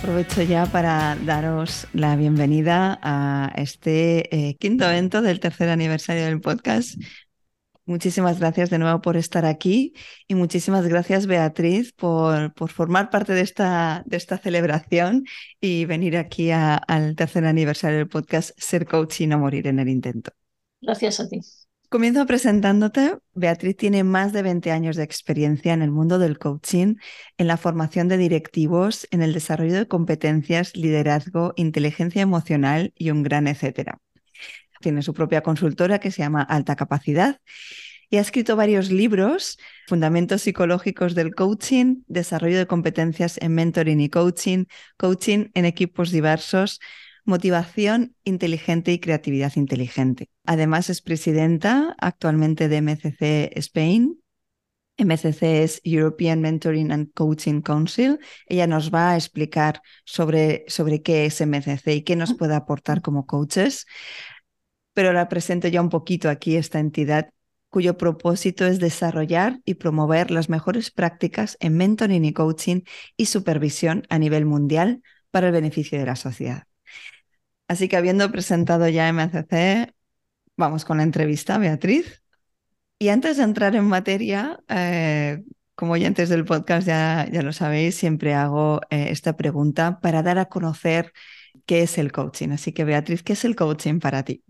Aprovecho ya para daros la bienvenida a este eh, quinto evento del tercer aniversario del podcast. Muchísimas gracias de nuevo por estar aquí y muchísimas gracias Beatriz por, por formar parte de esta, de esta celebración y venir aquí al tercer aniversario del podcast Ser Coach y no morir en el intento. Gracias a ti. Comienzo presentándote. Beatriz tiene más de 20 años de experiencia en el mundo del coaching, en la formación de directivos, en el desarrollo de competencias, liderazgo, inteligencia emocional y un gran etcétera. Tiene su propia consultora que se llama Alta Capacidad y ha escrito varios libros, Fundamentos psicológicos del coaching, desarrollo de competencias en mentoring y coaching, coaching en equipos diversos, motivación inteligente y creatividad inteligente. Además es presidenta actualmente de MCC Spain. MCC es European Mentoring and Coaching Council. Ella nos va a explicar sobre, sobre qué es MCC y qué nos puede aportar como coaches. Pero la presento ya un poquito aquí, esta entidad cuyo propósito es desarrollar y promover las mejores prácticas en mentoring y coaching y supervisión a nivel mundial para el beneficio de la sociedad. Así que habiendo presentado ya MCC, vamos con la entrevista, Beatriz. Y antes de entrar en materia, eh, como oyentes del podcast ya, ya lo sabéis, siempre hago eh, esta pregunta para dar a conocer qué es el coaching. Así que, Beatriz, ¿qué es el coaching para ti?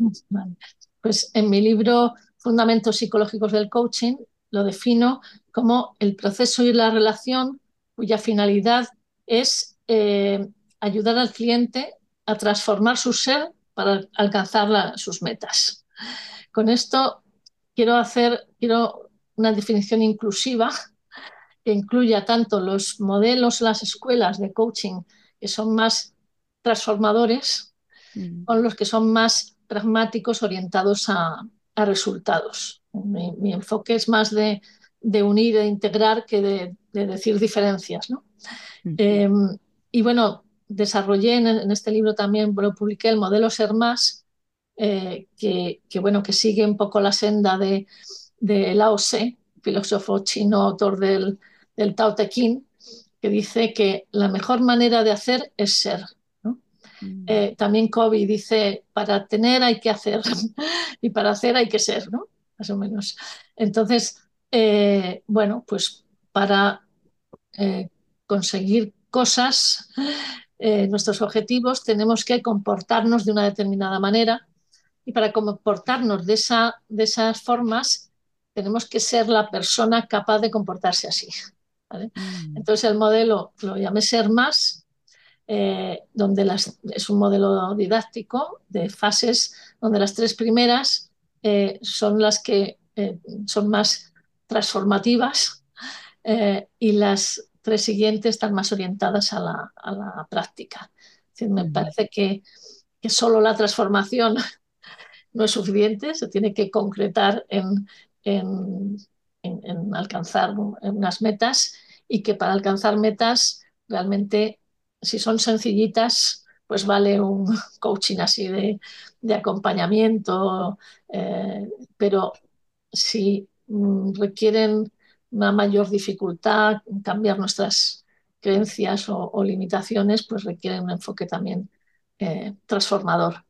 Pues en mi libro Fundamentos Psicológicos del Coaching lo defino como el proceso y la relación cuya finalidad es eh, ayudar al cliente a transformar su ser para alcanzar sus metas. Con esto quiero hacer quiero una definición inclusiva que incluya tanto los modelos, las escuelas de coaching que son más transformadores, mm. con los que son más pragmáticos, orientados a, resultados. Mi, enfoque es más de, unir e integrar que de, decir diferencias. ¿no? Em, y bueno, desarrollé en, este libro también, lo publiqué el modelo Ser Más, eh, que, bueno, que sigue un poco la senda de, de Lao Tse, filósofo chino, autor del, del Tao Te Ching, que dice que la mejor manera de hacer es ser. Mm. Eh, también Kobe dice, para tener hay que hacer y para hacer hay que ser, ¿no? Más o menos. Entonces, eh, bueno, pues para conseguir cosas eh, nuestros objetivos, tenemos que comportarnos de una determinada manera y para comportarnos de, esa, de esas formas tenemos que ser la persona capaz de comportarse así. Mm. Entonces el modelo lo llamé Ser Más, eh, donde las, es un modelo didáctico de fases donde las tres primeras eh, son las que son más transformativas y las tres siguientes están más orientadas a la, práctica. me parece que, solo la transformación no es suficiente, se tiene que concretar en, alcanzar unas metas y que para alcanzar metas realmente, si son sencillitas, pues vale un coaching así de, acompañamiento, eh, pero si mm, requieren una mayor dificultad, cambiar nuestras creencias o, limitaciones, pues requieren un enfoque también eh, transformador.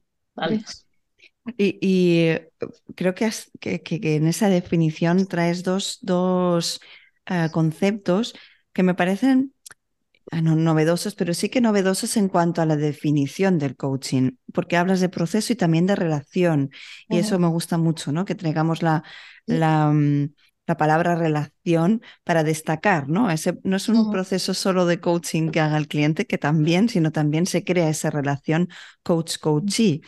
Y, creo que, en esa definición traes dos, dos eh, conceptos que me parecen ah, no, novedosos, pero sí que novedosos en cuanto a la definición del coaching, porque hablas de proceso y también de relación. Y eso me gusta mucho, ¿no? Que traigamos la, la, mm, la palabra relación para destacar, ¿no? Ese no es un proceso solo de coaching que haga el cliente, que también, sino también se crea esa relación coach-coachee.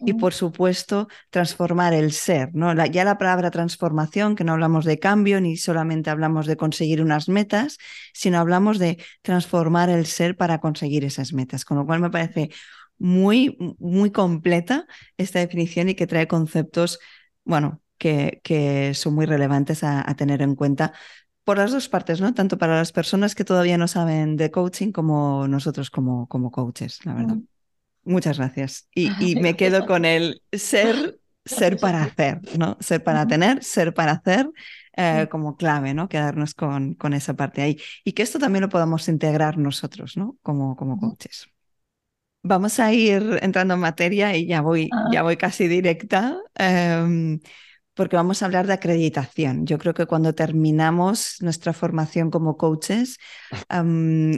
Y por supuesto, transformar el ser, ¿no? ya la palabra transformación, que no hablamos de cambio ni solamente hablamos de conseguir unas metas, sino hablamos de transformar el ser para conseguir esas metas, con lo cual me parece muy, muy completa esta definición y que trae conceptos, bueno, que, son muy relevantes a, tener en cuenta por las dos partes, ¿no? Tanto para las personas que todavía no saben de coaching como nosotros como, como coaches, la verdad. Muchas gracias. Y, me quedo con el ser, ser para hacer, ¿no? Ser para tener, ser para hacer. Eh, como clave, ¿no? Quedarnos con, con, esa parte ahí. Y que esto también lo podamos integrar nosotros, ¿no? Como, como coaches. Vamos a ir entrando en materia y ya voy, ah. ya voy casi directa. Em, porque vamos a hablar de acreditación. Yo creo que cuando terminamos nuestra formación como coaches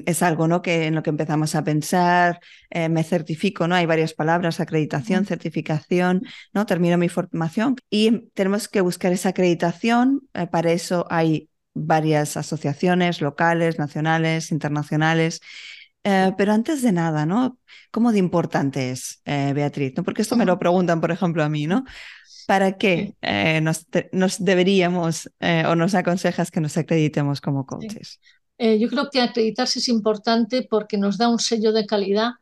es algo ¿no? que en lo que empezamos a pensar, eh, me certifico, ¿no? Hay varias palabras, acreditación, certificación, ¿no? Termino mi formación y tenemos que buscar esa acreditación. Eh, para eso hay varias asociaciones locales, nacionales, internacionales. Eh, pero antes de nada, ¿no? ¿Cómo de importante es, Beatriz? ¿no? Porque esto me lo preguntan, por ejemplo, a mí, ¿no? ¿Para qué eh, nos, deberíamos eh, o nos aconsejas que nos acreditemos como coaches? Eh, yo creo que acreditarse es importante porque nos da un sello de calidad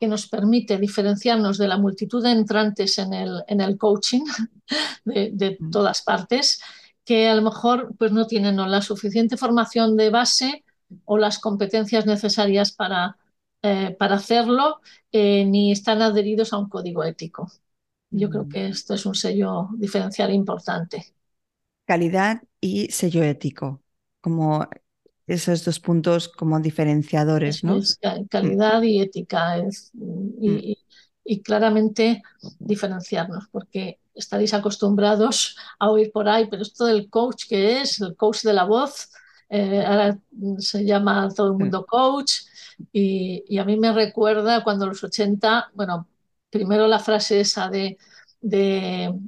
que nos permite diferenciarnos de la multitud de entrantes en el, en el coaching de, mm. todas partes, que a lo mejor pues, no tienen la suficiente formación de base o las competencias necesarias para, para hacerlo, ni están adheridos a un código ético. Yo creo mm. que esto es un sello diferencial importante. Calidad y sello ético, como esos dos puntos como diferenciadores, ¿no? calidad y ética mm. y, claramente diferenciarnos, porque estaréis acostumbrados a oír por ahí, pero esto del coach que es, el coach de la voz, eh, ahora se llama todo el mundo coach y, y, a mí me recuerda cuando los 80, bueno, primero la frase esa de,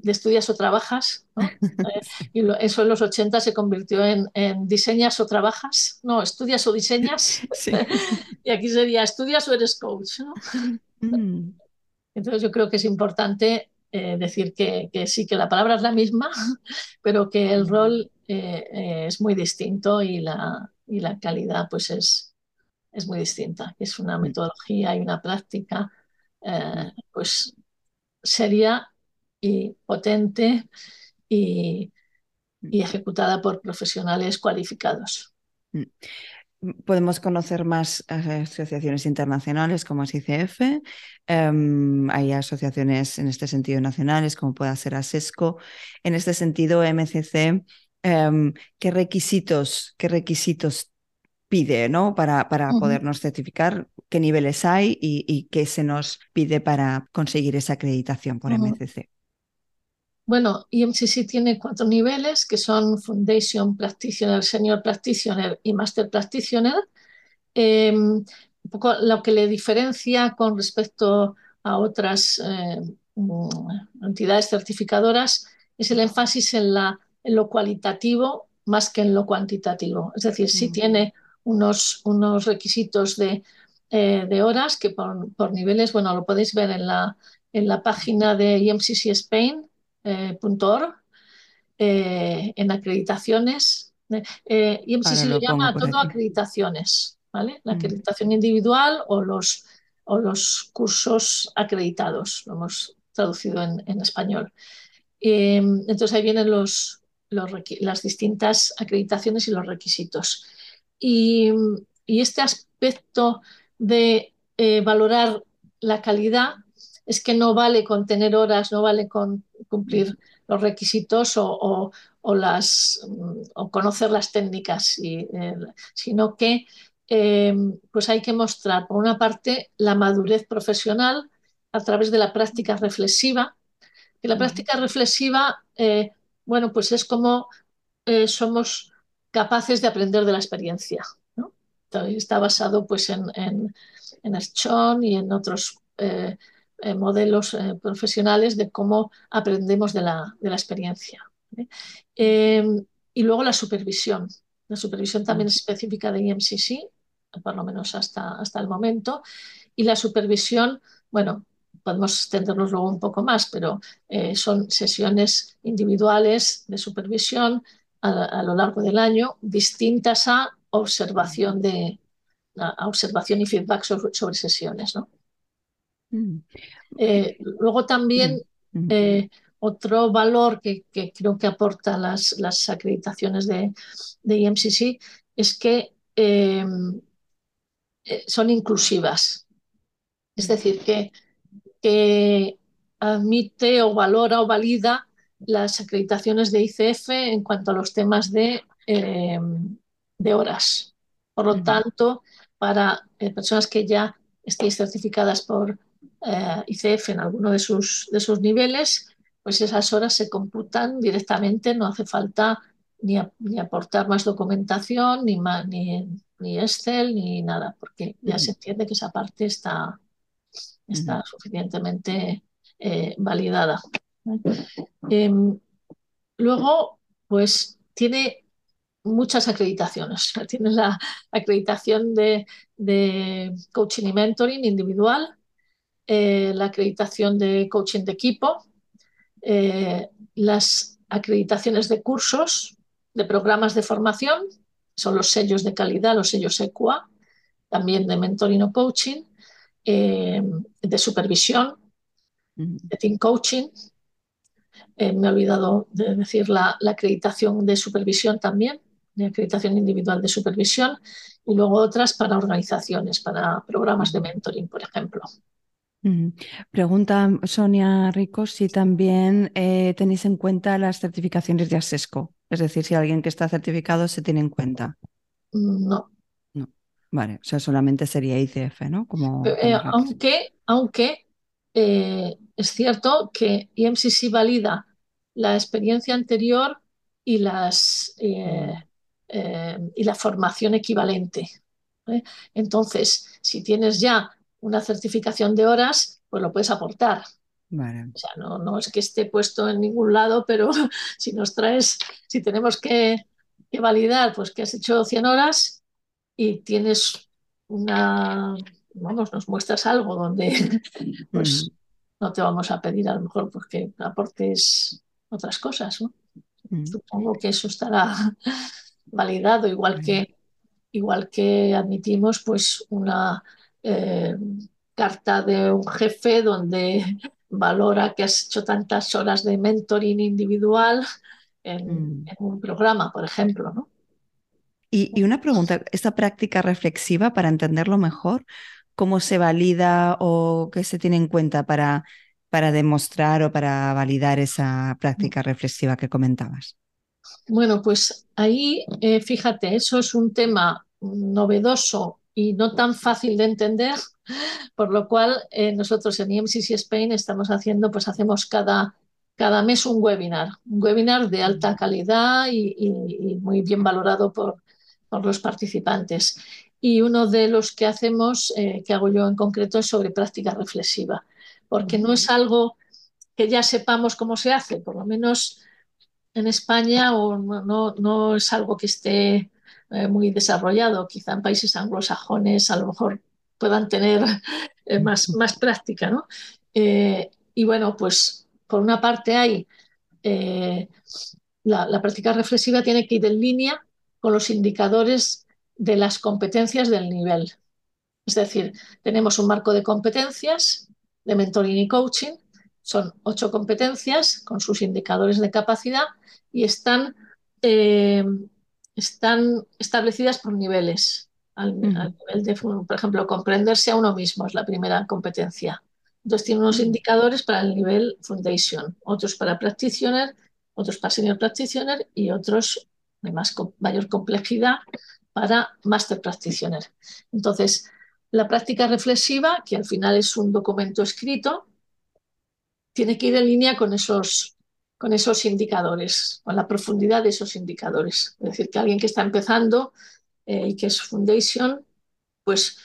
estudias o trabajas, eh, y eso en los 80 se convirtió en, diseñas o trabajas, no, estudias o diseñas, y aquí sería estudias o eres coach. Mm. Entonces yo creo que es importante eh, decir que, sí, que la palabra es la misma, pero que el rol eh, es muy distinto y la, y la calidad pues es, es muy distinta, es una mm. metodología y una práctica eh, pues seria y potente y, ejecutada por profesionales cualificados. Mm. Podemos conocer más asociaciones internacionales como es ICF. Em, hay asociaciones en este sentido nacionales como pueda ser ASESCO. En este sentido, MCC, em, ¿qué requisitos, qué requisitos pide ¿no? para, para podernos certificar? qué niveles hay y, qué se nos pide para conseguir esa acreditación por MCC. Bueno, IMCC tiene cuatro niveles que son Foundation Practitioner, Senior Practitioner y Master Practitioner. Em, un poco lo que le diferencia con respecto a otras eh, mm, entidades certificadoras es el énfasis en, la, en, lo cualitativo más que en lo cuantitativo. Es decir, sí tiene unos, unos requisitos de eh, de horas que por, niveles, bueno, lo podéis ver en la, en la página de imccspain.org, eh, en acreditaciones. Eh, IMCC lo, llama todo acreditaciones, ¿vale? La mm. acreditación individual o los, o los cursos acreditados, lo hemos traducido en, español. entonces ahí vienen los, las distintas acreditaciones y los requisitos. Y, y este aspecto de eh, valorar la calidad es que no vale con tener horas, no vale con cumplir los requisitos o, las, o conocer las técnicas, eh, sino que eh, pues hay que mostrar, por una parte, la madurez profesional a través de la práctica reflexiva. Y la práctica reflexiva, bueno, pues es como somos capaces de aprender de la experiencia. está basado pues, en, en, en y en otros eh, eh, modelos eh, profesionales de cómo aprendemos de la, de la experiencia. y luego la supervisión. La supervisión también es específica de IMCC, por lo menos hasta, hasta el momento. Y la supervisión, bueno, podemos extendernos luego un poco más, pero eh, son sesiones individuales de supervisión a, a, lo largo del año, distintas a observación, de, a observación y feedback sobre, sobre sesiones. ¿no? Mm. Eh, luego también mm. eh, otro valor que, que, creo que aporta las, las acreditaciones de, de, IMCC es que eh, son inclusivas. Es decir, que que admite o valora o valida las acreditaciones de ICF en cuanto a los temas de, eh, de horas. Por lo uh -huh. tanto, para eh, personas que ya estéis certificadas por eh, ICF en alguno de sus, de sus niveles, pues esas horas se computan directamente, no hace falta ni, a, ni aportar más documentación, ni, más, ni, ni, Excel, ni nada, porque ya uh -huh. se entiende que esa parte está, está uh -huh. suficientemente eh, validada. Eh, luego, pues tiene muchas acreditaciones. Tiene la acreditación de, de coaching y mentoring individual, eh, la acreditación de coaching de equipo, eh, las acreditaciones de cursos, de programas de formación, son los sellos de calidad, los sellos EQUA, también de mentoring o coaching, eh, de supervisión, de team coaching. Eh, me he olvidado de decir la, la, acreditación de supervisión también, de acreditación individual de supervisión, y luego otras para organizaciones, para programas de mentoring, por ejemplo. Pregunta Sonia Rico si también eh, tenéis en cuenta las certificaciones de ASESCO, es decir, si alguien que está certificado se tiene en cuenta. No, Vale, o sea, solamente sería ICF, ¿no? Como, eh, aunque aunque eh, es cierto que IMCC valida la experiencia anterior y, las, eh, y la formación equivalente. Entonces, si tienes ya una certificación de horas, pues lo puedes aportar. Vale. O sea, no, no, es que esté puesto en ningún lado, pero si nos traes, si tenemos que, que validar, pues que has hecho 100 horas, y tienes una, vamos, nos muestras algo donde pues mm. no te vamos a pedir a lo mejor porque aportes otras cosas, ¿no? Mm. Supongo que eso estará validado, igual que, igual que admitimos pues una eh, carta de un jefe donde valora que has hecho tantas horas de mentoring individual en, mm. en un programa, por ejemplo, ¿no? Y, y, una pregunta, esta práctica reflexiva, para entenderlo mejor, ¿cómo se valida o qué se tiene en cuenta para, para demostrar o para validar esa práctica reflexiva que comentabas? Bueno, pues ahí, eh, fíjate, eso es un tema novedoso y no tan fácil de entender, por lo cual eh, nosotros en IMCC Spain estamos haciendo, pues hacemos cada, cada mes un webinar, un webinar de alta calidad y, y, y muy bien valorado por, por los participantes. Y uno de los que hacemos, eh, que hago yo en concreto, es sobre práctica reflexiva, porque no es algo que ya sepamos cómo se hace, por lo menos en España o no, no, es algo que esté eh, muy desarrollado. Quizá en países anglosajones a lo mejor puedan tener eh, más, más práctica. ¿no? Y bueno, pues por una parte hay la, la práctica reflexiva tiene que ir en línea con los indicadores de las competencias del nivel. Es decir, tenemos un marco de competencias de mentoring y coaching, son ocho competencias con sus indicadores de capacidad y están, eh, están establecidas por niveles. Al, nivel de, por ejemplo, comprenderse a uno mismo es la primera competencia. Entonces tiene unos indicadores para el nivel foundation, otros para practitioner, otros para senior practitioner y otros de más, mayor complejidad para Master Practitioner. Entonces, la práctica reflexiva, que al final es un documento escrito, tiene que ir en línea con esos, con esos indicadores, con la profundidad de esos indicadores. Es decir, que alguien que está empezando eh, y que es Foundation, pues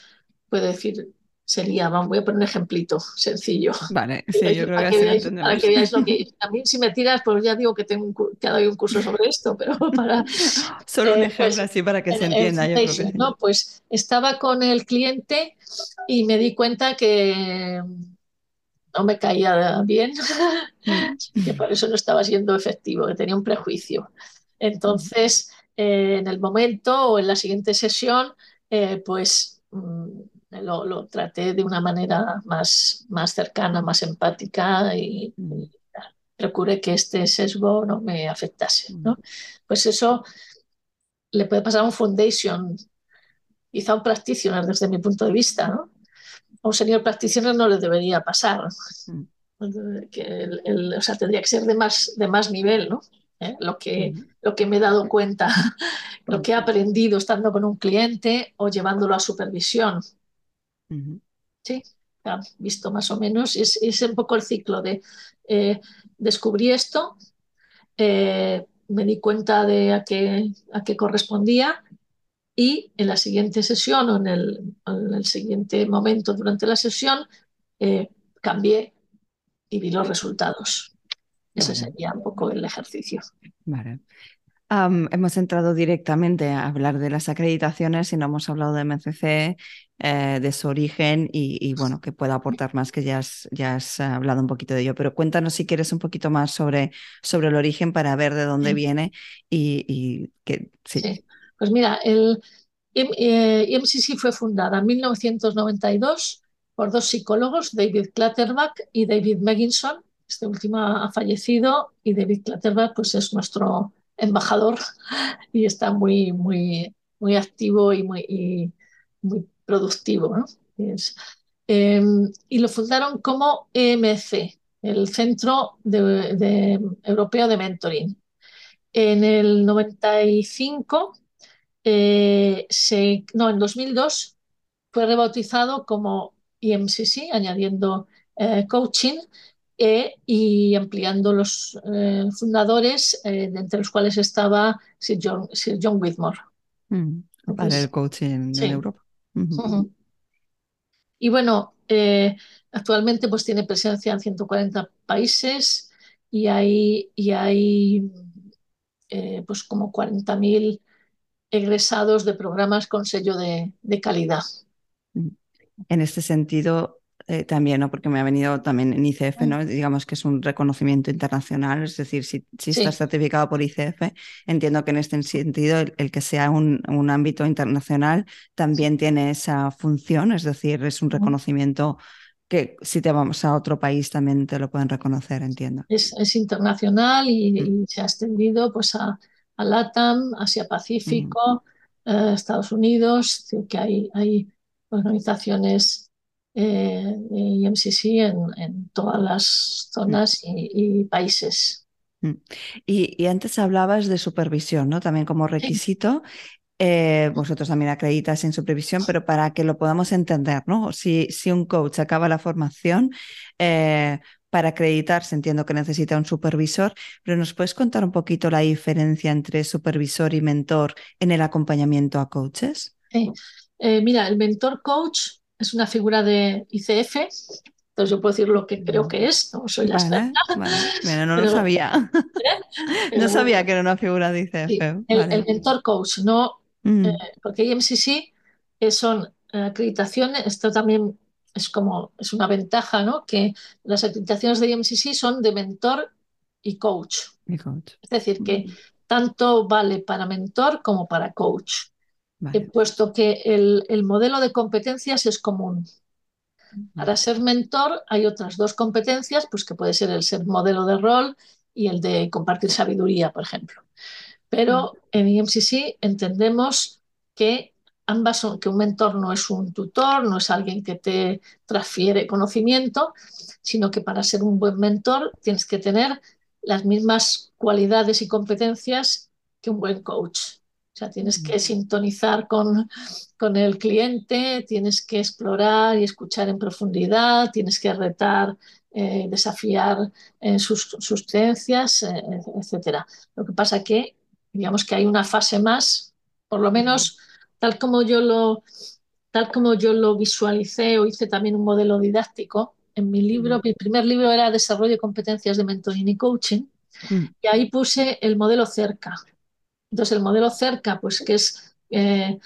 puede decir, sería, vamos, voy a poner un ejemplito sencillo. Vale, sí, yo creo que, veáis, para que veáis lo que... A mí si me tiras, pues ya digo que tengo un, que doy un curso sobre esto, pero para... Solo un eh, ejemplo pues, así para que se entienda. Yo creo que ¿no? Pues estaba con el cliente y me di cuenta que no me caía bien, mm. que por eso no estaba siendo efectivo, que tenía un prejuicio. Entonces, eh, en el momento o en la siguiente sesión, eh, pues mm, lo, traté de una manera más, más cercana, más empática y, procuré que este sesgo no me afectase. ¿no? Pues eso le puede pasar a un foundation, quizá a un practitioner desde mi punto de vista, ¿no? A un señor practitioner no le debería pasar. Que o sea, tendría que ser de más, de más nivel, ¿no? ¿Eh? Lo, que, lo que me he dado cuenta, lo que he aprendido estando con un cliente o llevándolo a supervisión. Sí, visto más o menos. Es, es, un poco el ciclo de eh, descubrí esto, eh, me di cuenta de a qué, a qué correspondía y en la siguiente sesión o en el, en el siguiente momento durante la sesión eh, cambié y vi los resultados. Ese sería un poco el ejercicio. Vale hemos entrado directamente a hablar de las acreditaciones y no hemos hablado de MCC, eh, de su origen y, bueno, que pueda aportar más, que ya has, ya has hablado un poquito de ello. Pero cuéntanos si quieres un poquito más sobre, sobre el origen para ver de dónde viene y, que sí. Pues mira, el IMCC eh, fue fundada en 1992 por dos psicólogos, David Clatterbach y David Megginson. Este último ha fallecido y David Clatterbach pues, es nuestro embajador y está muy, muy, muy activo y muy, muy productivo. Em, y lo fundaron como EMC, el Centro de, Europeo de Mentoring. En el 95, eh, se, no, en 2002 fue rebautizado como EMCC, añadiendo eh, coaching, e, y ampliando los eh, fundadores, eh, entre los cuales estaba Sir John, Sir John Whitmore. Mm, para el coaching en Europa. Y bueno, eh, actualmente pues tiene presencia en 140 países y hay, y hay pues como 40.000 egresados de programas con sello de, de calidad. Mm. En este sentido, eh, también, ¿no? Porque me ha venido también en ICF, ¿no? Digamos que es un reconocimiento internacional, es decir, si, si estás certificado por ICF, entiendo que en este sentido el, que sea un, un, ámbito internacional también tiene esa función, es decir, es un reconocimiento que si te vamos a otro país también te lo pueden reconocer, entiendo. Es, es internacional y, mm. se ha extendido pues a, a LATAM, Asia Pacífico, mm. eh, Estados Unidos, que hay, hay organizaciones eh, IMCC en, en, todas las zonas y, países. Mm. Y, antes hablabas de supervisión, ¿no? También como requisito. Eh, vosotros también acreditas en supervisión, pero para que lo podamos entender, ¿no? Si, si un coach acaba la formación, eh, para acreditarse entiendo que necesita un supervisor, pero ¿nos puedes contar un poquito la diferencia entre supervisor y mentor en el acompañamiento a coaches? Sí. Eh, mira, el mentor coach es una figura de ICF, entonces yo puedo decir lo que creo que es, no soy la vale, Vale. no lo sabía. ¿eh? no sabía que era una figura de ICF. el, mentor coach, no, mm. eh, porque IMCC son acreditaciones, esto también es como, es una ventaja, ¿no? Que las acreditaciones de IMCC son de mentor y coach. Y coach. Es decir, que mm. tanto vale para mentor como para coach puesto que el, modelo de competencias es común. Para ser mentor hay otras dos competencias, pues que puede ser el ser modelo de rol y el de compartir sabiduría, por ejemplo. Pero en IMCC entendemos que ambas son, que un mentor no es un tutor, no es alguien que te transfiere conocimiento, sino que para ser un buen mentor tienes que tener las mismas cualidades y competencias que un buen coach. O sea, tienes que sintonizar con, con, el cliente, tienes que explorar y escuchar en profundidad, tienes que retar, eh, desafiar en sus, sus creencias, eh, etc. Lo que pasa que, digamos que hay una fase más, por lo menos tal como yo lo, tal como yo lo visualicé o hice también un modelo didáctico, en mi libro, mi primer libro era Desarrollo de competencias de mentoring y coaching, y ahí puse el modelo cerca. Entonces, el modelo cerca, pues que es eh,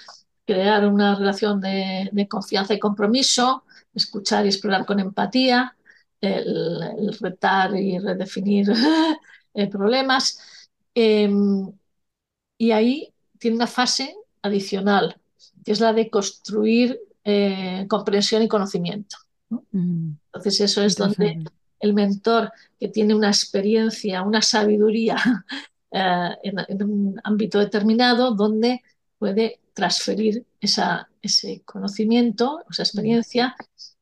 crear una relación de, confianza y compromiso, escuchar y explorar con empatía, el, retar y redefinir eh, problemas. Em, y ahí tiene una fase adicional, que es la de construir eh, comprensión y conocimiento. Mm. Entonces eso es donde el mentor que tiene una experiencia, una sabiduría eh, en, un ámbito determinado, donde puede transferir ese conocimiento, esa experiencia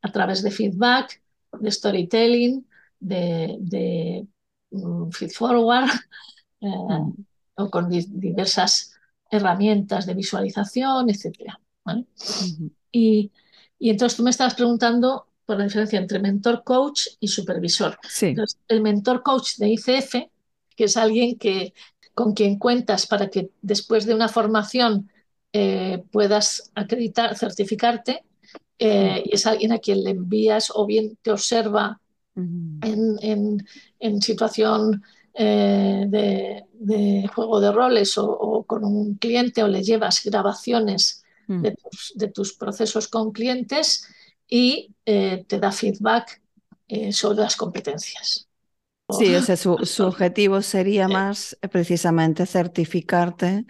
a través de feedback, de storytelling, de, mm, feed forward eh, mm. o con diversas herramientas de visualización, etc. y, y entonces tú me estabas preguntando por la diferencia entre mentor coach y supervisor. el mentor coach de ICF, que es alguien que, con quien cuentas para que después de una formación eh, puedas acreditar, certificarte, eh, y es alguien a quien le envías o bien te observa en, situación eh, de, juego de roles o, con un cliente o le llevas grabaciones mm. de tus procesos con clientes y te da feedback sobre las competencias. Sí, ese su, su, objetivo sería más eh, precisamente certificarte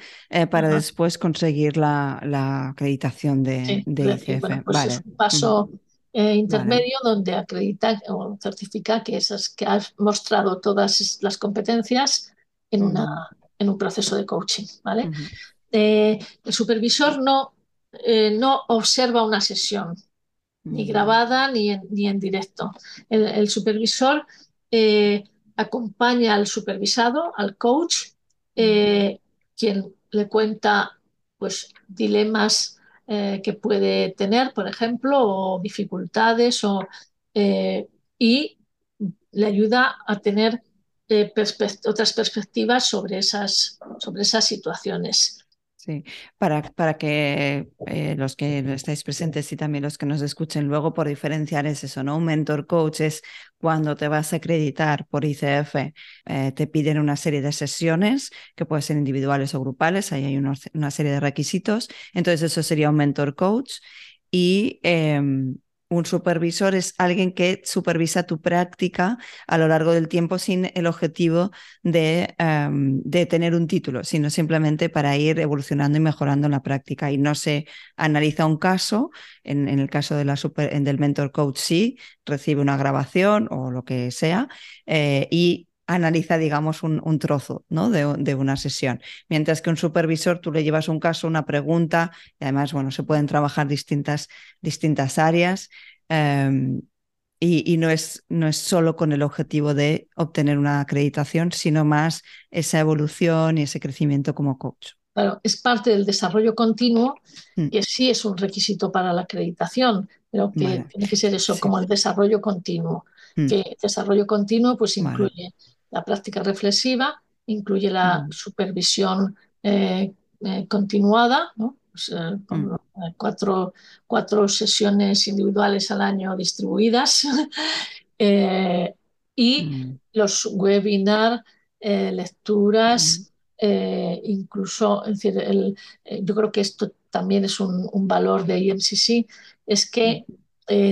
para después conseguir la, la acreditación de, de ICF. Pues vale. Es un paso intermedio donde acredita o certifica que, esas, que has mostrado todas las competencias en, una, en un proceso de coaching. ¿vale? el supervisor no, no observa una sesión, ni grabada ni en, ni en directo. El, supervisor eh, acompaña al supervisado, al coach, eh, quien le cuenta pues, dilemas eh, que puede tener, por ejemplo, o dificultades, o, y le ayuda a tener otras perspectivas sobre esas, sobre esas situaciones. Para, para que eh, los que estáis presentes y también los que nos escuchen luego, por diferenciar es eso, ¿no? Un mentor coach es cuando te vas a acreditar por ICF, eh, te piden una serie de sesiones que pueden ser individuales o grupales, ahí hay una serie de requisitos. Entonces, eso sería un mentor coach. Y em, un supervisor es alguien que supervisa tu práctica a lo largo del tiempo sin el objetivo de, em, de, tener un título, sino simplemente para ir evolucionando y mejorando en la práctica. Y no se analiza un caso, en, el caso de la super, del mentor coach sí, recibe una grabación o lo que sea, eh, y analiza, digamos, un, trozo ¿no? de, una sesión. Mientras que un supervisor, tú le llevas un caso, una pregunta, y además, bueno, se pueden trabajar distintas, distintas áreas. Em, y, no, es, no es solo con el objetivo de obtener una acreditación, sino más esa evolución y ese crecimiento como coach. Claro, es parte del desarrollo continuo, mm. que sí es un requisito para la acreditación, pero que tiene que ser eso, como el desarrollo continuo. Mm. Que desarrollo continuo pues incluye la práctica reflexiva incluye la mm. supervisión eh, eh, continuada, pues, eh, con mm. cuatro, cuatro, sesiones individuales al año distribuidas y mm. los webinars, lecturas, incluso, decir, yo creo que esto también es un, un valor de IMCC, es que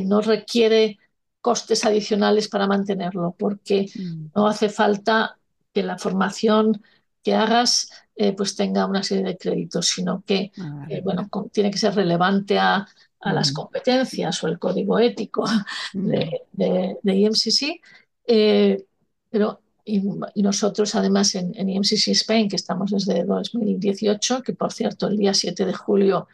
no requiere costes adicionales para mantenerlo, porque mm. no hace falta que la formación que hagas eh, pues tenga una serie de créditos, sino que ah, eh, bueno, tiene que ser relevante a, las mm. competencias o el código ético mm. de, de, IMCC. Eh, pero y, nosotros además en, en, IMCC Spain, que estamos desde 2018, que por cierto el día 7 de julio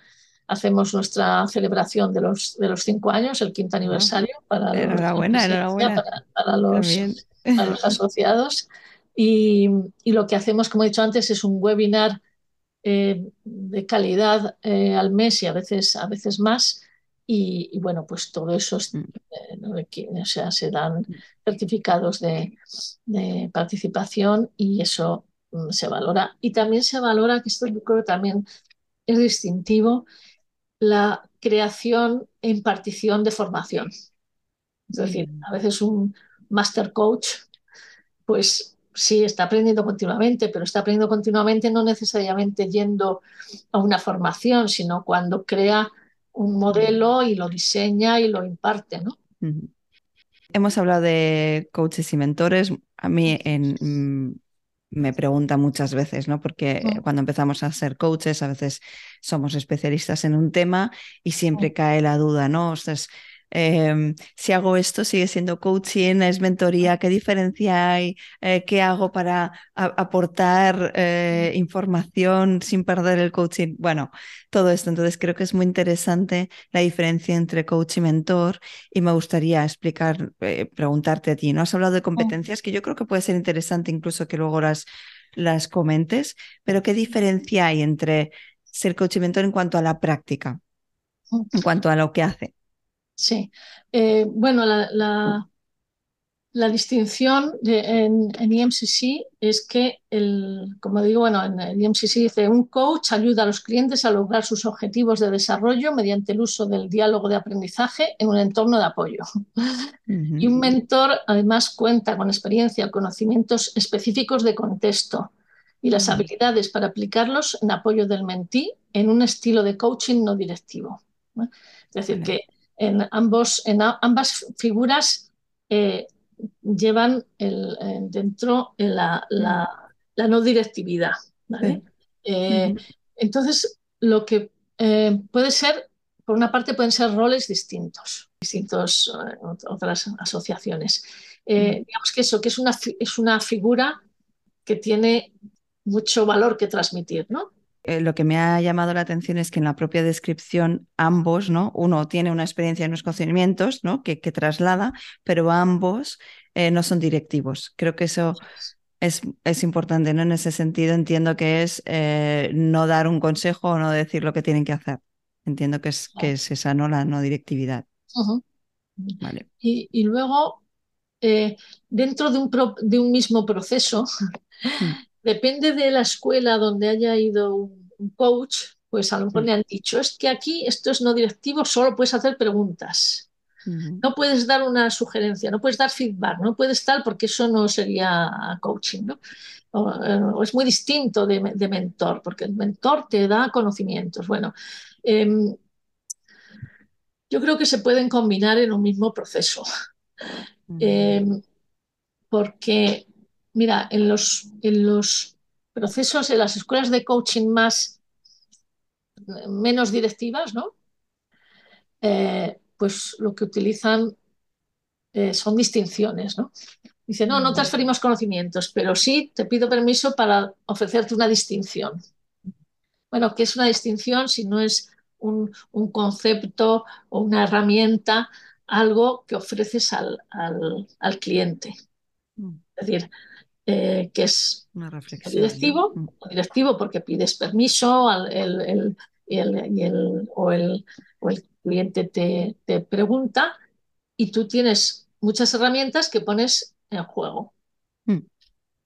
hacemos nuestra celebración de los, de los cinco años, el quinto aniversario, para, los, Para, los, asociados. Y, lo que hacemos, como he dicho antes, es un webinar eh, de calidad eh, al mes y a veces, a veces más. Y, bueno, pues todo eso mm. eh, o sea, se dan mm. certificados de, de participación y eso mm, se valora. Y también se valora, que esto yo creo que también es distintivo la creación e impartición de formación. Es decir, a veces un master coach, pues sí, está aprendiendo continuamente, pero está aprendiendo continuamente no necesariamente yendo a una formación, sino cuando crea un modelo y lo diseña y lo imparte, ¿no? Hemos hablado de coaches y mentores. A mí en, me pregunta muchas veces, ¿no? Porque Mm. cuando empezamos a ser coaches, a veces somos especialistas en un tema y siempre cae la duda, ¿no? Ostras, em, si hago esto, sigue siendo coaching, es mentoría, ¿qué diferencia hay? Eh, ¿qué hago para aportar eh, información sin perder el coaching? Bueno, todo esto. Entonces creo que es muy interesante la diferencia entre coach y mentor y me gustaría explicar, eh, preguntarte a ti, ¿no? Has hablado de competencias que yo creo que puede ser interesante incluso que luego las, las comentes, pero ¿qué diferencia hay entre ser coach y mentor en cuanto a la práctica, en cuanto a lo que hace? Sí. Eh, bueno, la, la- la distinción de- en, en IMCC es que, el, como digo, bueno, en el IMCC dice, un coach ayuda a los clientes a lograr sus objetivos de desarrollo mediante el uso del diálogo de aprendizaje en un entorno de apoyo. Y un mentor además cuenta con experiencia, conocimientos específicos de contexto y las habilidades para aplicarlos en apoyo del mentí en un estilo de coaching no directivo. Es decir, que en, ambos, en a- ambas figuras eh, llevan el, eh, dentro la, la- la no directividad. ¿vale? Eh, entonces, lo que eh, puede ser, por una parte, pueden ser roles distintos, distintas otras asociaciones. Eh, Mm. digamos que eso, que es una, es una figura que tiene mucho valor que transmitir, ¿no? Eh, lo que me ha llamado la atención es que en la propia descripción ambos, ¿no? Uno tiene una experiencia y unos conocimientos, ¿no? Que, que traslada, pero ambos eh, no son directivos. Creo que eso es, es importante, ¿no? En ese sentido entiendo que es eh, no dar un consejo o no decir lo que tienen que hacer. Entiendo que es, que es esa, ¿no? La no directividad. Vale. Y, y luego, dentro de un, pro- de un mismo proceso, Mm. Depende de la escuela donde haya ido un, un coach, pues a lo mejor le han dicho, es que aquí esto es no directivo, solo puedes hacer preguntas. No puedes dar una sugerencia, no puedes dar feedback, no puedes tal porque eso no sería coaching, ¿no? O, eh, o es muy distinto de, de mentor, porque el mentor te da conocimientos. Bueno, em, yo creo que se pueden combinar en un mismo proceso. Em, porque, mira, en los, en los procesos, en las escuelas de coaching más menos directivas, ¿no? Eh, pues lo que utilizan eh, son distinciones, ¿no? Dice, no, no transferimos conocimientos, pero sí te pido permiso para ofrecerte una distinción. Bueno, ¿qué es una distinción si no es un, un concepto o una herramienta, algo que ofreces al, al- al cliente? Mm. Es decir, eh, que es Una reflexión. directivo, ¿no? Mm. o directivo porque pides permiso al, el- el- el- y el- o, el, o el cliente te, te pregunta y tú tienes muchas herramientas que pones en juego. Mm.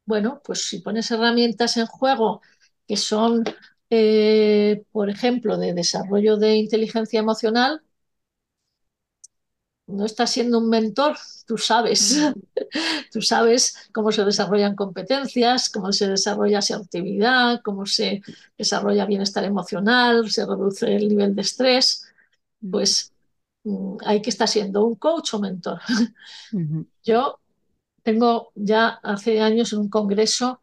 Bueno, pues si pones herramientas en juego que son, eh, por ejemplo, de desarrollo de inteligencia emocional, no estás siendo un mentor, tú sabes, tú sabes cómo se desarrollan competencias, cómo se desarrolla asertividad, cómo se desarrolla bienestar emocional, se reduce el nivel de estrés, pues mm, hay que estar siendo un coach o mentor. Yo tengo ya hace años en un congreso,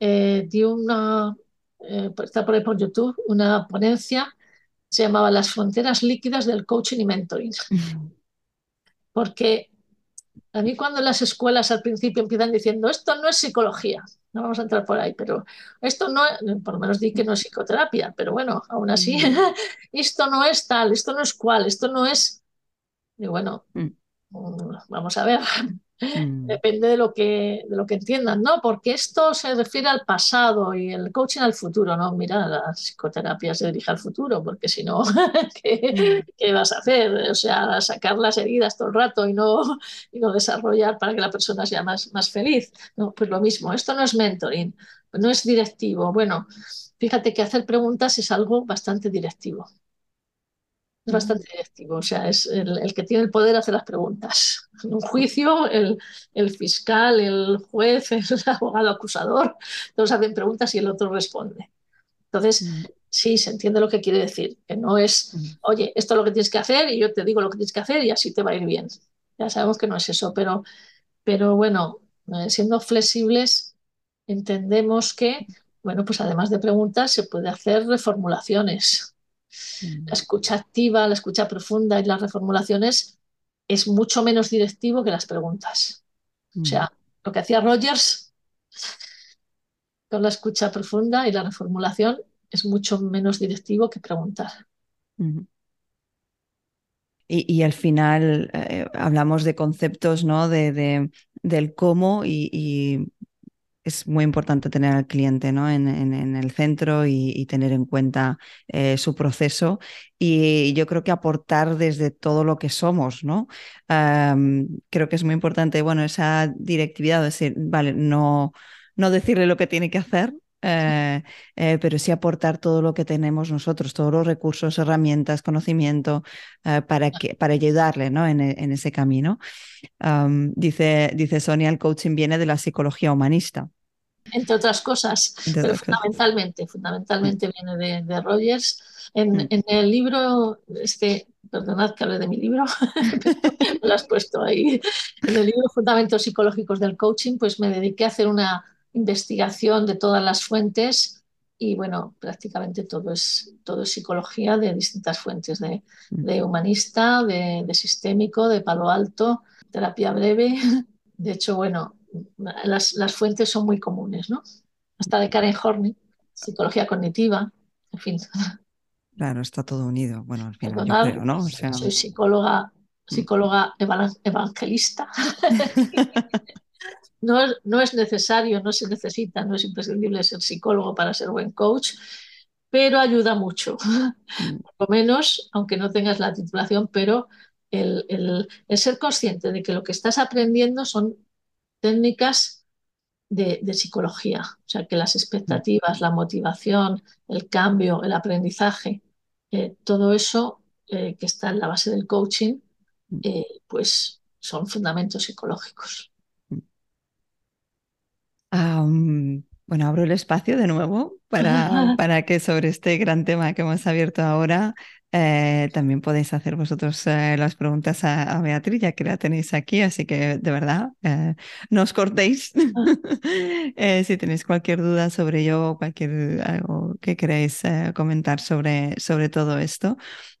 eh, di una, eh, está por ahí por YouTube, una ponencia, se llamaba Las fronteras líquidas del coaching y mentoring, porque a mí cuando las escuelas al principio empiezan diciendo, esto no es psicología, no vamos a entrar por ahí, pero esto no, por lo menos di que no es psicoterapia, pero bueno, aún así, Mm. esto no es tal, esto no es cual, esto no es, y bueno, Mm. mm, vamos a ver, Mm. depende de lo que, de lo que entiendan, ¿no? Porque esto se refiere al pasado y el coaching al futuro, ¿no? Mira, la psicoterapia se dirige al futuro, porque si no, ¿qué, Mm. qué vas a hacer? O sea, sacar las heridas todo el rato y no, y no desarrollar para que la persona sea más, más feliz. No, pues lo mismo, esto no es mentoring, no es directivo. Bueno, fíjate que hacer preguntas es algo bastante directivo. Es bastante directivo, o sea, es el, que tiene el poder hacer las preguntas. En un juicio, el, fiscal, el juez, el abogado acusador, todos hacen preguntas y el otro responde. Entonces, sí, se entiende lo que quiere decir, que no es, oye, esto es lo que tienes que hacer y yo te digo lo que tienes que hacer y así te va a ir bien. Ya sabemos que no es eso, pero, pero bueno, eh, siendo flexibles, entendemos que, bueno, pues además de preguntas, se puede hacer reformulaciones. La escucha activa, la escucha profunda y las reformulaciones es mucho menos directivo que las preguntas. O sea, lo que hacía Rogers con la escucha profunda y la reformulación es mucho menos directivo que preguntar. y, al final eh, hablamos de conceptos ¿no? de, del cómo y, es muy importante tener al cliente ¿no? en, el centro y, tener en cuenta eh, su proceso y yo creo que aportar desde todo lo que somos, ¿no? creo que es muy importante, bueno, esa directividad, decir, vale, no, no decirle lo que tiene que hacer, eh, eh, pero sí aportar todo lo que tenemos nosotros, todos los recursos, herramientas, conocimiento para, que, para ayudarle ¿no? en, en ese camino. dice, dice Sonia, el coaching viene de la psicología humanista entre otras cosas, pero fundamentalmente, fundamentalmente viene de, de Rogers. En, mm. en, el libro, este, perdonad que hable de mi libro, lo has puesto ahí, en el libro Fundamentos Psicológicos del Coaching, pues me dediqué a hacer una investigación de todas las fuentes y bueno, prácticamente todo es, todo es psicología de distintas fuentes, de, mm. de humanista, de, de sistémico, de palo alto, terapia breve. De hecho, bueno, las, las, fuentes son muy comunes, ¿no? Hasta de Karen Horney, psicología cognitiva, en fin. Claro, está todo unido. Bueno, al final yo creo, ¿no? O sea... Soy psicóloga, psicóloga evangelista. no, no es necesario, no se necesita, no es imprescindible ser psicólogo para ser buen coach, pero ayuda mucho. Mm. Por lo menos, aunque no tengas la titulación, pero el, el, el, ser consciente de que lo que estás aprendiendo son técnicas de, psicología, o sea, que las expectativas, la motivación, el cambio, el aprendizaje, eh, todo eso eh, que está en la base del coaching, eh, pues son fundamentos psicológicos. bueno, abro el espacio de nuevo para, para que sobre este gran tema que hemos abierto ahora eh, también podéis hacer vosotros eh, las preguntas a, Beatriz, ya que la tenéis aquí, así que de verdad, eh, no os cortéis. si tenéis cualquier duda sobre yo cualquier algo que queráis comentar sobre, sobre todo esto,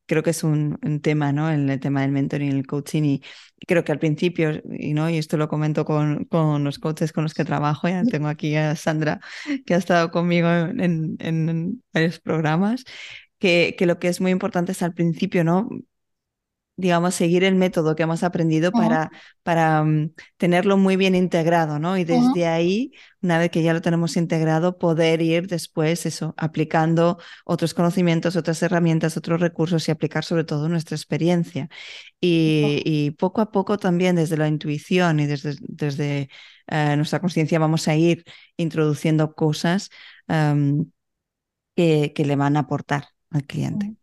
creo que es un, tema, ¿no? El, tema del mentoring el coaching. Y creo que al principio, y, ¿no? y esto lo comento con, con los coaches con los que trabajo, ya tengo aquí a Sandra, que ha estado conmigo en, en varios programas que, lo que es muy importante es al principio, ¿no? digamos, seguir el método que hemos aprendido para, para mm, tenerlo muy bien integrado, ¿no? Y desde ahí, una vez que ya lo tenemos integrado, poder ir después, eso, aplicando otros conocimientos, otras herramientas, otros recursos y aplicar sobre todo nuestra experiencia. Y, poco a poco también desde la intuición y desde, desde eh, nuestra conciencia vamos a ir introduciendo cosas que, que le van a aportar al cliente.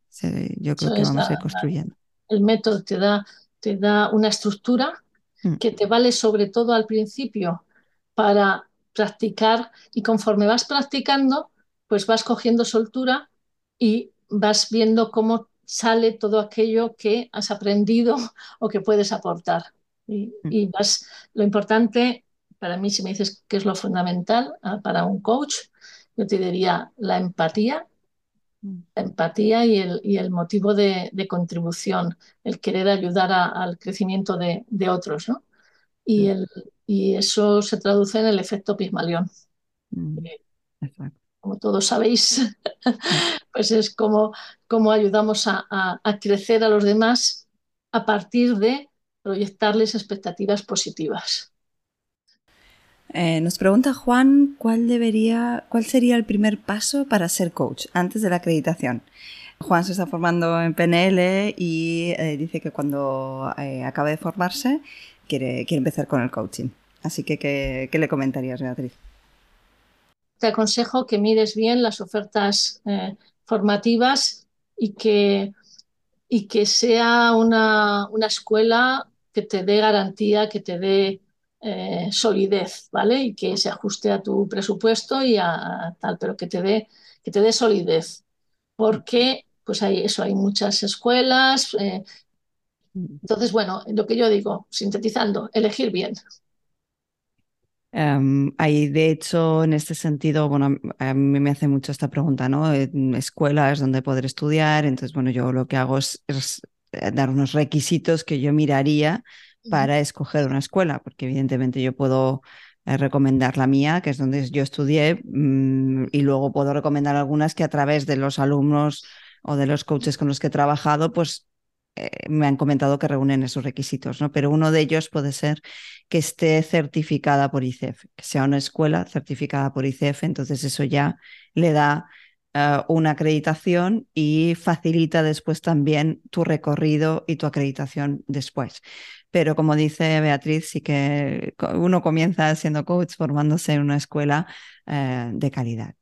yo creo que vamos a ir construyendo. El método te da, te da una estructura mm. que te vale sobre todo al principio para practicar y conforme vas practicando, pues vas cogiendo soltura y vas viendo cómo sale todo aquello que has aprendido o que puedes aportar. Y, mm. y vas, lo importante, para mí, si me dices qué es lo fundamental ah, para un coach, yo te diría la empatía la empatía y el, y el motivo de, de, contribución, el querer ayudar a, al crecimiento de, de otros. ¿no? Y, el, y, eso se traduce en el efecto Pigmalión. Mm, como todos sabéis, pues es como, como ayudamos a, a, a crecer a los demás a partir de proyectarles expectativas positivas. Eh, nos pregunta Juan cuál debería, cuál sería el primer paso para ser coach antes de la acreditación. Juan se está formando en PNL y eh, dice que cuando eh, acabe de formarse quiere, quiere empezar con el coaching. Así que, ¿qué, le comentarías, Beatriz? te aconsejo que mires bien las ofertas eh, formativas y que, y que sea una, una, escuela que te dé garantía, que te dé eh, solidez, ¿vale? Y que se ajuste a tu presupuesto y a, tal, pero que te dé, que te dé solidez. Porque pues hay eso, hay muchas escuelas. Eh, entonces, bueno, lo que yo digo, sintetizando, elegir bien. Um, hay, de hecho, en este sentido, bueno, a mí me hace mucho esta pregunta, ¿no? Escuelas donde poder estudiar, entonces, bueno, yo lo que hago es, es eh, dar unos requisitos que yo miraría para escoger una escuela, porque evidentemente yo puedo eh, recomendar la mía, que es donde yo estudié, mmm, y luego puedo recomendar algunas que a través de los alumnos o de los coaches con los que he trabajado, pues eh, me han comentado que reúnen esos requisitos, ¿no? Pero uno de ellos puede ser que esté certificada por ICEF, que sea una escuela certificada por ICEF, entonces eso ya le da uh, una acreditación y facilita después también tu recorrido y tu acreditación después. Pero como dice Beatriz, sí que uno comienza siendo coach formándose en una escuela uh, de calidad.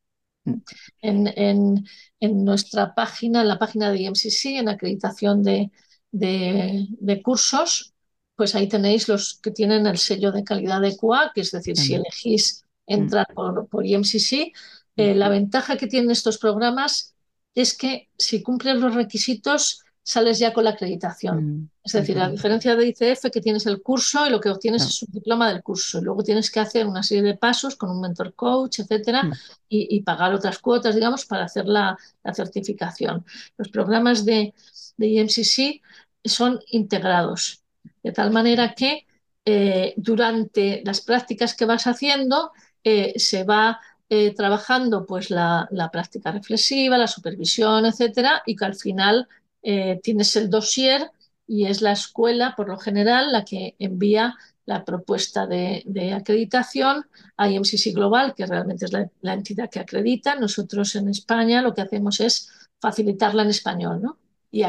En, en, en, nuestra página, en la página de IMCC, en acreditación de, de, de, cursos, pues ahí tenéis los que tienen el sello de calidad de QA, que es decir, si elegís entrar por, por IMCC, eh, la ventaja que tienen estos programas es que si cumplen los requisitos, sales ya con la acreditación. Mm, es decir, a diferencia de ICF, que tienes el curso y lo que obtienes no. es un diploma del curso. Y luego tienes que hacer una serie de pasos con un mentor coach, etcétera, mm. y, y, pagar otras cuotas, digamos, para hacer la, la certificación. Los programas de, de IMCC son integrados, de tal manera que eh, durante las prácticas que vas haciendo eh, se va eh, trabajando pues la, la, práctica reflexiva, la supervisión, etcétera, y que al final eh, tienes el dossier y es la escuela, por lo general, la que envía la propuesta de, de acreditación a IMCC Global, que realmente es la, entidad que acredita. Nosotros en España lo que hacemos es facilitarla en español ¿no? y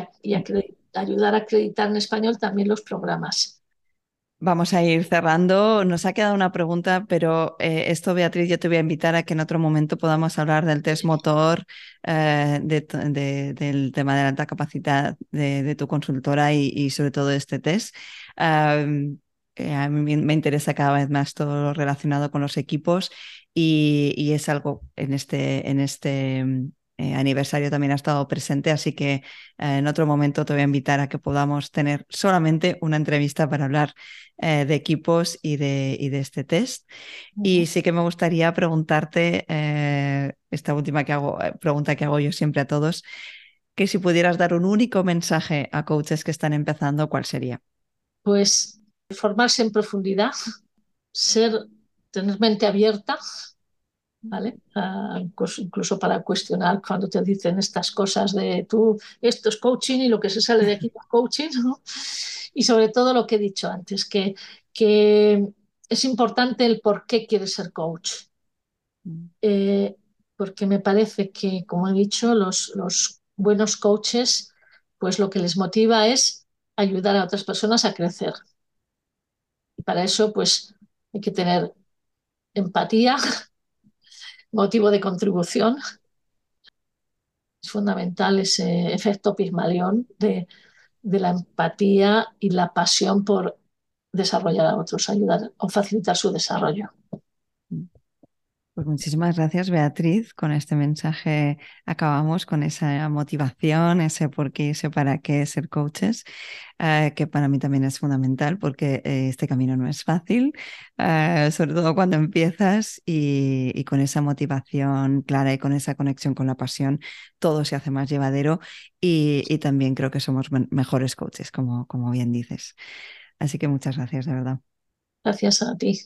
ayudar a acreditar en español también los programas. Vamos a ir cerrando. Nos ha quedado una pregunta, pero eh, esto, Beatriz, yo te voy a invitar a que en otro momento podamos hablar del test motor, eh, de, de, del tema de la alta capacidad de, tu consultora y, y, sobre todo este test. Uh, eh, a mí me interesa cada vez más todo lo relacionado con los equipos y, y es algo en este, en este eh, aniversario también ha estado presente, así que eh, en otro momento te voy a invitar a que podamos tener solamente una entrevista para hablar eh, de equipos y de, y de este test. Uh -huh. Y sí que me gustaría preguntarte, esta última que hago, pregunta que hago yo siempre a todos, que si pudieras dar un único mensaje a coaches que están empezando, ¿cuál sería? Pues formarse en profundidad, ser, tener mente abierta, ¿vale? Uh, incluso para cuestionar cuando te dicen estas cosas de tú, esto es coaching y lo que se sale de aquí es coaching, ¿no? Y sobre todo lo que he dicho antes, que, que es importante el por qué quieres ser coach. Eh, porque me parece que, como he dicho, los, los buenos coaches, pues lo que les motiva es ayudar a otras personas a crecer. Y para eso, pues hay que tener empatía, motivo de contribución. Es fundamental ese efecto Pigmalión de, de la empatía y la pasión por desarrollar a otros, ayudar o facilitar su desarrollo. Pues muchísimas gracias, Beatriz. Con este mensaje acabamos con esa motivación, ese por qué, ese para qué ser coaches, uh, que para mí también es fundamental porque eh, este camino no es fácil, uh, sobre todo cuando empiezas y, y, con esa motivación clara y con esa conexión con la pasión, todo se hace más llevadero y, y también creo que somos mejores coaches, como, como bien dices. Así que muchas gracias, de verdad. Gracias a ti.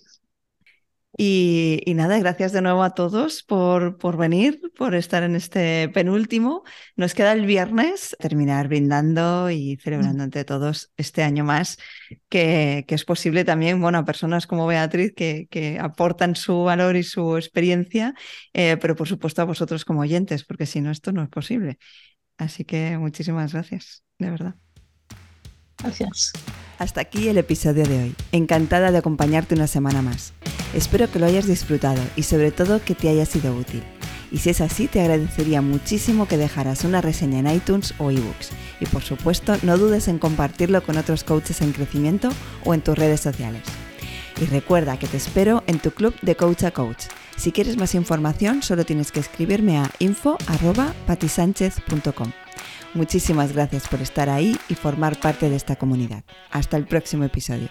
Y, y, nada, gracias de nuevo a todos por, por, venir, por estar en este penúltimo. Nos queda el viernes terminar brindando y celebrando entre todos este año más, que, que es posible también, bueno, a personas como Beatriz que, que aportan su valor y su experiencia, eh, pero por supuesto a vosotros como oyentes, porque si no, esto no es posible. Así que muchísimas gracias, de verdad. Hasta aquí el episodio de hoy. Encantada de acompañarte una semana más. Espero que lo hayas disfrutado y sobre todo que te haya sido útil. Y si es así, te agradecería muchísimo que dejaras una reseña en iTunes o ebooks. Y por supuesto, no dudes en compartirlo con otros coaches en crecimiento o en tus redes sociales. Y recuerda que te espero en tu club de Coach a Coach. Si quieres más información, solo tienes que escribirme a info.patisánchez.com. Muchísimas gracias por estar ahí y formar parte de esta comunidad. Hasta el próximo episodio.